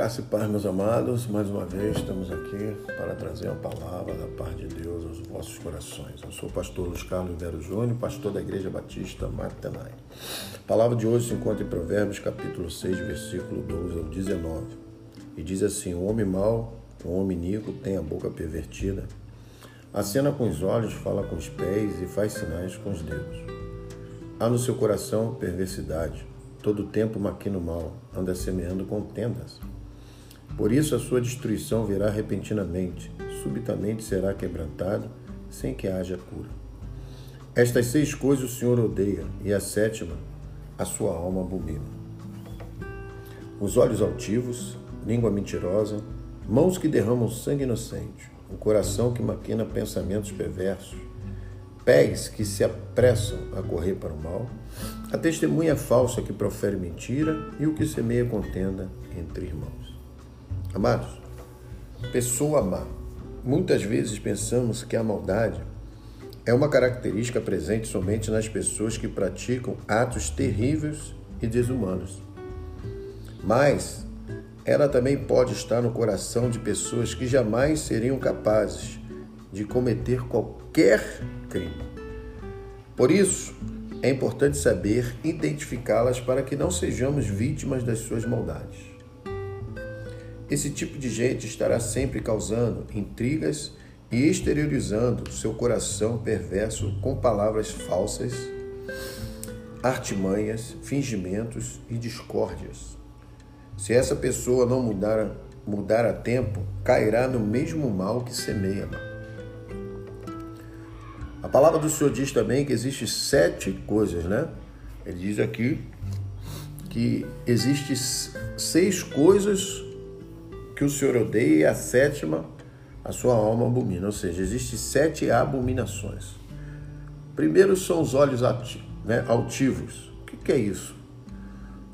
Graça e paz, meus amados. Mais uma vez estamos aqui para trazer a palavra da paz de Deus aos vossos corações. Eu sou o pastor Luiz Carlos Vero Júnior, pastor da Igreja Batista Martenai. A palavra de hoje se encontra em Provérbios, capítulo 6, versículo 12 ao 19. E diz assim: O homem mau, o homem iníquo, tem a boca pervertida. Acena com os olhos, fala com os pés e faz sinais com os dedos. Há no seu coração perversidade todo tempo maquina o mal, anda semeando contendas. Por isso a sua destruição virá repentinamente, subitamente será quebrantado, sem que haja cura. Estas seis coisas o Senhor odeia, e a sétima, a sua alma abomina. Os olhos altivos, língua mentirosa, mãos que derramam sangue inocente, um coração que maquina pensamentos perversos, pés que se apressam a correr para o mal, a testemunha falsa que profere mentira e o que semeia contenda entre irmãos. Amados, pessoa má. Muitas vezes pensamos que a maldade é uma característica presente somente nas pessoas que praticam atos terríveis e desumanos. Mas ela também pode estar no coração de pessoas que jamais seriam capazes de cometer qualquer crime. Por isso, é importante saber identificá-las para que não sejamos vítimas das suas maldades. Esse tipo de gente estará sempre causando intrigas e exteriorizando seu coração perverso com palavras falsas, artimanhas, fingimentos e discórdias. Se essa pessoa não mudar, mudar a tempo, cairá no mesmo mal que semeia. A palavra do Senhor diz também que existe sete coisas, né? Ele diz aqui que existe seis coisas que o Senhor odeia e a sétima a sua alma abomina. Ou seja, existe sete abominações. Primeiro são os olhos né, altivos. O que é isso?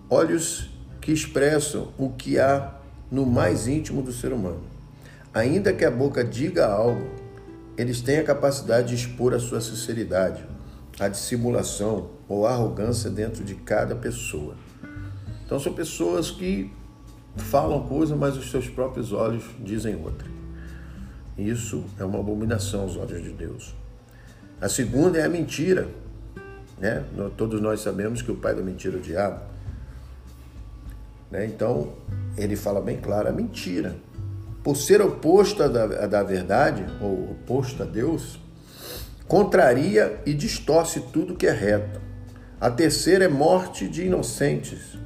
Olhos que expressam o que há no mais íntimo do ser humano. Ainda que a boca diga algo, eles têm a capacidade de expor a sua sinceridade, a dissimulação ou a arrogância dentro de cada pessoa. Então são pessoas que falam coisa, mas os seus próprios olhos dizem outra. Isso é uma abominação aos olhos de Deus. A segunda é a mentira. Né? Todos nós sabemos que o pai da mentira é o diabo. Né? Então, ele fala bem claro: a mentira por ser oposta da, da verdade, ou oposto a Deus, contraria e distorce tudo que é reto. A terceira é morte de inocentes.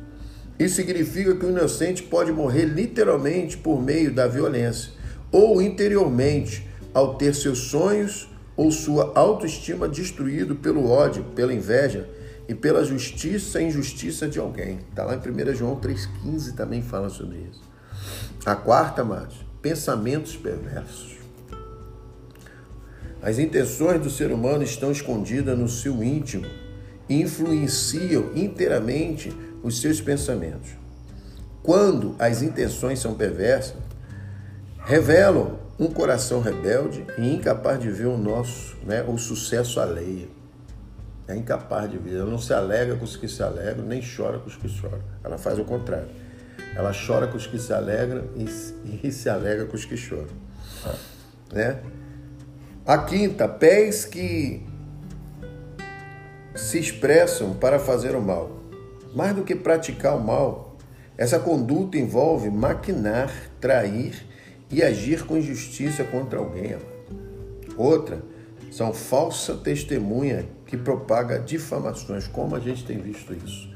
Isso significa que o inocente pode morrer literalmente por meio da violência, ou interiormente, ao ter seus sonhos ou sua autoestima destruído pelo ódio, pela inveja e pela justiça e injustiça de alguém. Está lá em 1 João 3,15 também fala sobre isso. A quarta, amados, pensamentos perversos. As intenções do ser humano estão escondidas no seu íntimo e influenciam inteiramente os seus pensamentos. Quando as intenções são perversas, revelam um coração rebelde e incapaz de ver o nosso, né, o sucesso alheio. É incapaz de ver. Ela não se alegra com os que se alegram, nem chora com os que choram. Ela faz o contrário. Ela chora com os que se alegram e, e se alegra com os que choram. Né? A quinta, pés que se expressam para fazer o mal. Mais do que praticar o mal, essa conduta envolve maquinar, trair e agir com injustiça contra alguém. Outra são falsa testemunha que propaga difamações, como a gente tem visto isso.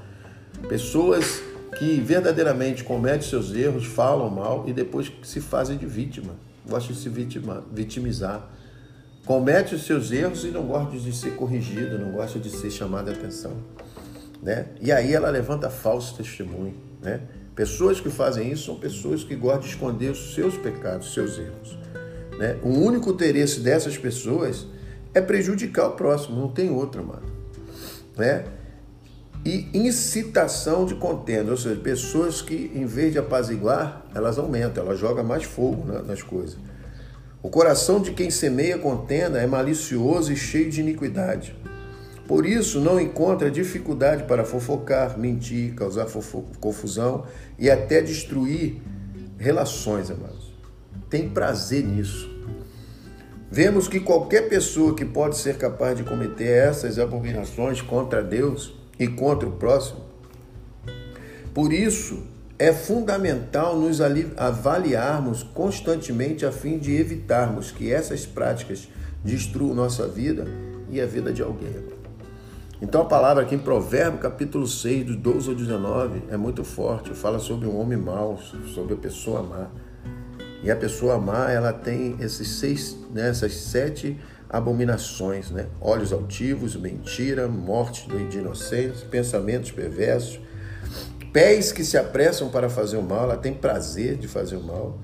Pessoas que verdadeiramente cometem seus erros, falam mal e depois se fazem de vítima, gostam de se vitima, vitimizar. Comete os seus erros e não gosta de ser corrigido, não gosta de ser chamado a atenção. Né? E aí ela levanta falso testemunho. Né? Pessoas que fazem isso são pessoas que gostam de esconder os seus pecados, os seus erros. Né? O único interesse dessas pessoas é prejudicar o próximo, não tem outra, mano. Né? e incitação de contenda, ou seja, pessoas que em vez de apaziguar, elas aumentam, elas jogam mais fogo nas coisas. O coração de quem semeia contenda é malicioso e cheio de iniquidade. Por isso, não encontra dificuldade para fofocar, mentir, causar confusão e até destruir relações, amados. Tem prazer nisso. Vemos que qualquer pessoa que pode ser capaz de cometer essas abominações contra Deus e contra o próximo, por isso é fundamental nos avaliarmos constantemente a fim de evitarmos que essas práticas destruam nossa vida e a vida de alguém. Então a palavra aqui em Provérbio, capítulo 6, do 12 ao 19, é muito forte. Fala sobre um homem mau, sobre a pessoa má. E a pessoa má, ela tem esses seis, né, essas sete abominações, né? Olhos altivos, mentira, morte de inocentes, pensamentos perversos, pés que se apressam para fazer o mal, ela tem prazer de fazer o mal.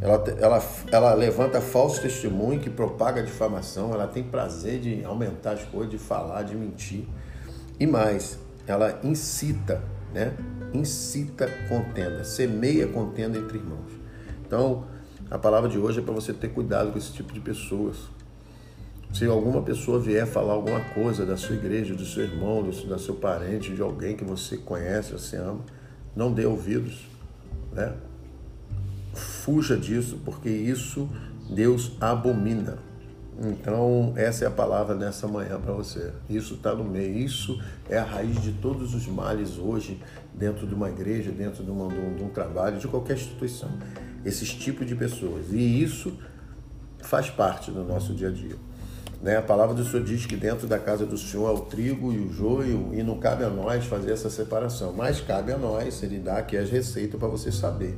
Ela, ela, ela levanta falso testemunho que propaga difamação, ela tem prazer de aumentar as coisas, de falar, de mentir. E mais, ela incita, né? Incita contenda, semeia contenda entre irmãos. Então, a palavra de hoje é para você ter cuidado com esse tipo de pessoas. Se alguma pessoa vier falar alguma coisa da sua igreja, do seu irmão, do seu, do seu parente, de alguém que você conhece, você ama, não dê ouvidos, né? Fuja disso, porque isso Deus abomina. Então, essa é a palavra nessa manhã para você. Isso está no meio. Isso é a raiz de todos os males hoje, dentro de uma igreja, dentro de, uma, de, um, de um trabalho, de qualquer instituição. Esses tipos de pessoas. E isso faz parte do nosso dia a dia. Né? A palavra do Senhor diz que dentro da casa do Senhor é o trigo e o joio, e não cabe a nós fazer essa separação, mas cabe a nós, ele dá aqui as receitas para você saber.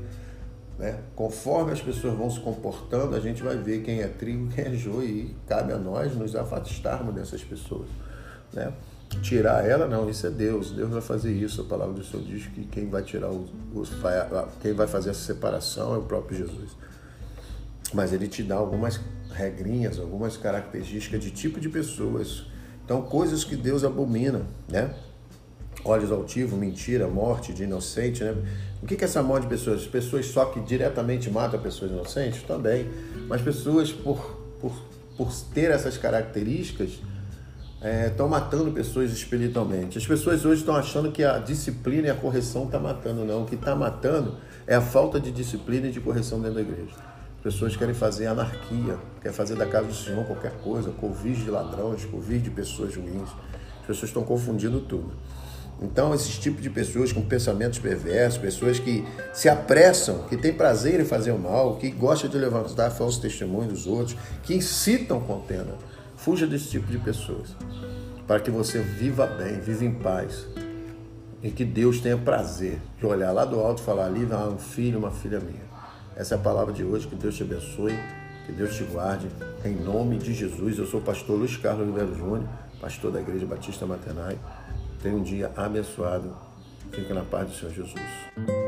Né? Conforme as pessoas vão se comportando, a gente vai ver quem é trigo quem é joio, e cabe a nós nos afastarmos dessas pessoas. Né? Tirar ela, não, isso é Deus, Deus vai fazer isso. A palavra do Senhor diz que quem vai tirar os, os quem vai fazer essa separação é o próprio Jesus. Mas ele te dá algumas regrinhas, algumas características de tipo de pessoas. Então, coisas que Deus abomina, né? Olhos altivos, mentira, morte de inocente, né? O que é essa morte de pessoas? Pessoas só que diretamente matam pessoas inocentes? Também. Mas pessoas, por, por, por ter essas características, estão é, matando pessoas espiritualmente. As pessoas hoje estão achando que a disciplina e a correção estão tá matando. Não, o que está matando é a falta de disciplina e de correção dentro da igreja. Pessoas querem fazer anarquia, querem fazer da casa do Senhor qualquer coisa, covid de ladrões, covid de pessoas ruins. As pessoas estão confundindo tudo. Então, esses tipos de pessoas com pensamentos perversos, pessoas que se apressam, que têm prazer em fazer o mal, que gostam de levantar falsos testemunhos dos outros, que incitam contenda, fuja desse tipo de pessoas, para que você viva bem, viva em paz e que Deus tenha prazer de olhar lá do alto e falar ali, ah, um filho, uma filha minha. Essa é a palavra de hoje. Que Deus te abençoe, que Deus te guarde. Em nome de Jesus. Eu sou o pastor Luiz Carlos Oliveira Júnior, pastor da Igreja Batista Maternai. Tenha um dia abençoado. Fique na paz do Senhor Jesus.